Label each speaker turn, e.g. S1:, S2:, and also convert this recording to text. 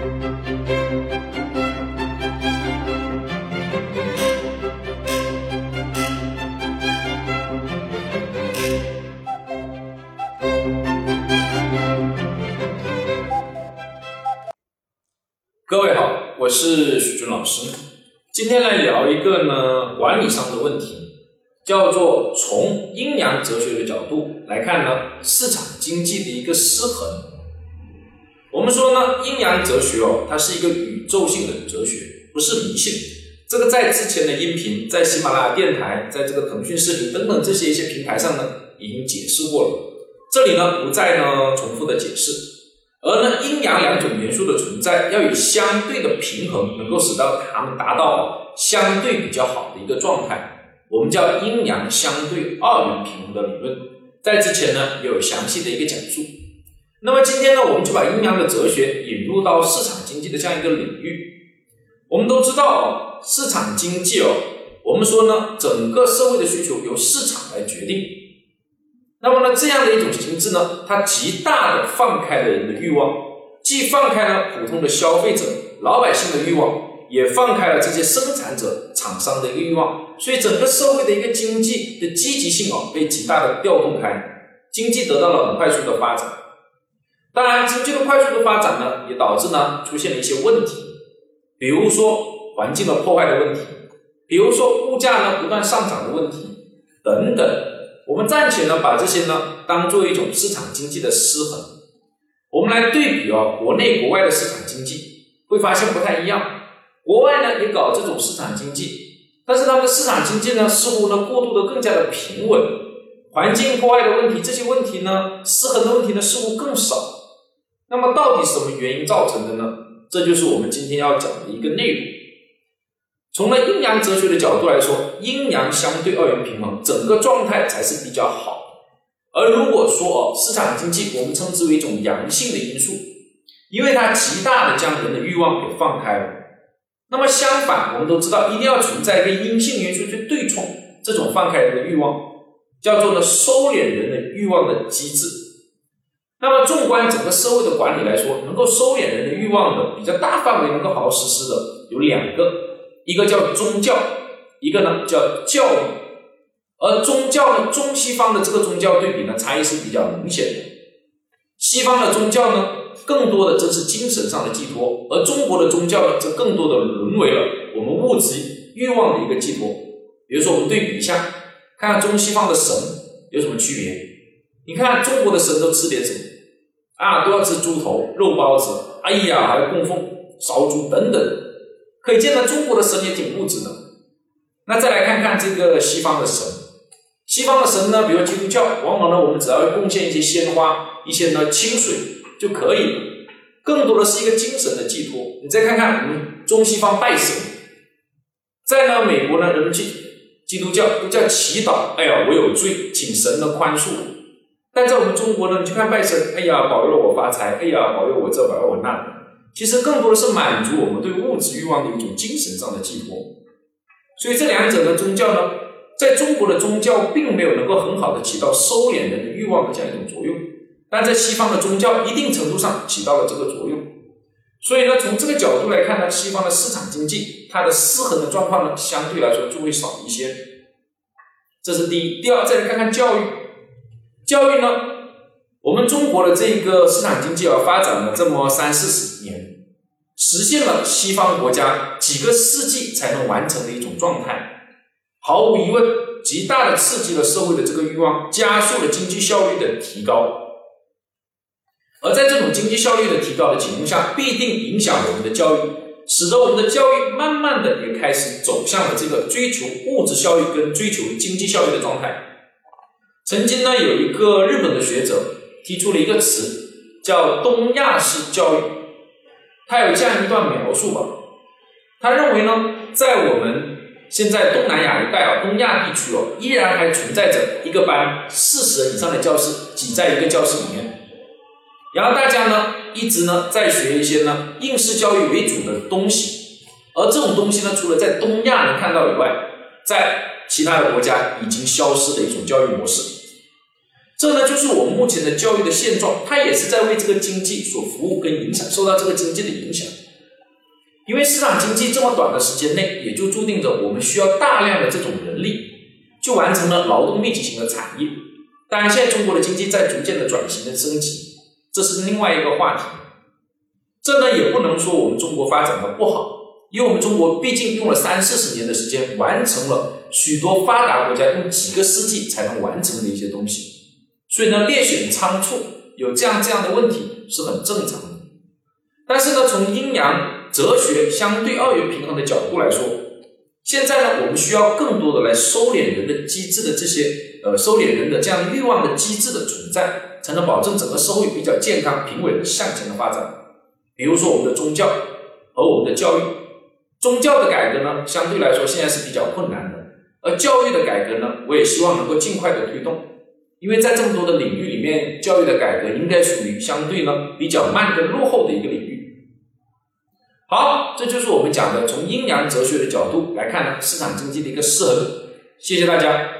S1: 各位好，我是许军老师，今天来聊一个呢管理上的问题，叫做从阴阳哲学的角度来看呢市场经济的一个失衡。我们说呢阴阳哲学哦，它是一个宇宙性的哲学，不是迷信。这个在之前的音频，在喜马拉雅电台，在这个腾讯视频等等这些一些平台上呢，已经解释过了，这里呢不再呢重复的解释。而呢，阴阳两种元素的存在，要以相对的平衡，能够使到它们达到相对比较好的一个状态，我们叫阴阳相对二元平衡的理论。在之前呢，也有详细的一个讲述。那么今天呢，我们就把阴阳的哲学引入到市场经济的这样一个领域。我们都知道，市场经济哦，我们说呢，整个社会的需求由市场来决定。那么呢，这样的一种形式呢，它极大的放开了人的欲望，既放开了普通的消费者、老百姓的欲望，也放开了这些生产者、厂商的一个欲望，所以整个社会的一个经济的积极性哦，被极大的调动开，经济得到了很快速的发展。当然，经济的快速的发展呢，也导致呢出现了一些问题，比如说环境的破坏的问题，比如说物价呢不断上涨的问题等等。我们暂且呢把这些呢当做一种市场经济的失衡，我们来对比哦，国内国外的市场经济，会发现不太一样。国外呢也搞这种市场经济，但是他们的市场经济呢似乎呢过渡的更加的平稳，环境破坏的问题，这些问题呢失衡的问题呢似乎更少。那么到底什么原因造成的呢？这就是我们今天要讲的一个内容。从了阴阳哲学的角度来说，阴阳相对二元平衡，整个状态才是比较好。而如果说哦，市场经济我们称之为一种阳性的因素，因为它极大的将人的欲望给放开了。那么相反，我们都知道一定要存在一个阴性元素去对冲这种放开人的欲望，叫做呢收敛人的欲望的机制。那么纵观整个社会的管理来说，能够收敛人的欲望的比较大范围能够好好实施的有两个。一个叫宗教，一个呢叫教育，而宗教呢，中西方的这个宗教对比呢，差异是比较明显的。西方的宗教呢，更多的则是精神上的寄托，而中国的宗教呢，则更多的沦为了我们物质欲望的一个寄托。比如说，我们对比一下，看看中西方的神有什么区别？你看中国的神都吃点什么？啊，都要吃猪头、肉包子，哎呀，还要供奉烧猪等等。可以见到中国的神也挺物质的。那再来看看这个西方的神，西方的神呢，比如基督教，往往呢我们只要贡献一些鲜花、一些呢清水就可以了，更多的是一个精神的寄托。你再看看我们中西方拜神，在呢美国呢人们去基督教都叫祈祷，哎呀我有罪，请神的宽恕。但在我们中国呢，你去看拜神，哎呀保佑我发财，哎呀保佑我这保佑我那。其实更多的是满足我们对物质欲望的一种精神上的寄托，所以这两者的宗教呢，在中国的宗教并没有能够很好的起到收敛人的欲望的这样一种作用，但在西方的宗教一定程度上起到了这个作用。所以呢，从这个角度来看呢，西方的市场经济它的失衡的状况呢，相对来说就会少一些。这是第一。第二，再来看看教育，教育呢？我们中国的这个市场经济啊，发展了这么三四十年，实现了西方国家几个世纪才能完成的一种状态。毫无疑问，极大的刺激了社会的这个欲望，加速了经济效率的提高。而在这种经济效率的提高的情况下，必定影响我们的教育，使得我们的教育慢慢的也开始走向了这个追求物质效益跟追求经济效益的状态。曾经呢，有一个日本的学者。提出了一个词，叫东亚式教育。他有这样一段描述吧，他认为呢，在我们现在东南亚一带啊，东亚地区哦，依然还存在着一个班四十人以上的教师挤在一个教室里面，然后大家呢一直呢在学一些呢应试教育为主的东西，而这种东西呢，除了在东亚能看到以外，在其他的国家已经消失的一种教育模式。这呢就是我们目前的教育的现状，它也是在为这个经济所服务跟影响，受到这个经济的影响。因为市场经济这么短的时间内，也就注定着我们需要大量的这种人力，就完成了劳动密集型的产业。当然，现在中国的经济在逐渐的转型跟升级，这是另外一个话题。这呢也不能说我们中国发展的不好，因为我们中国毕竟用了三四十年的时间，完成了许多发达国家用几个世纪才能完成的一些东西。所以呢，略显仓促，有这样这样的问题是很正常的。但是呢，从阴阳哲学相对二元平衡的角度来说，现在呢，我们需要更多的来收敛人的机制的这些呃，收敛人的这样欲望的机制的存在，才能保证整个社会比较健康、平稳向前的发展。比如说我们的宗教和我们的教育，宗教的改革呢，相对来说现在是比较困难的，而教育的改革呢，我也希望能够尽快的推动。因为在这么多的领域里面，教育的改革应该属于相对呢比较慢跟落后的一个领域。好，这就是我们讲的从阴阳哲学的角度来看呢市场经济的一个适合度。谢谢大家。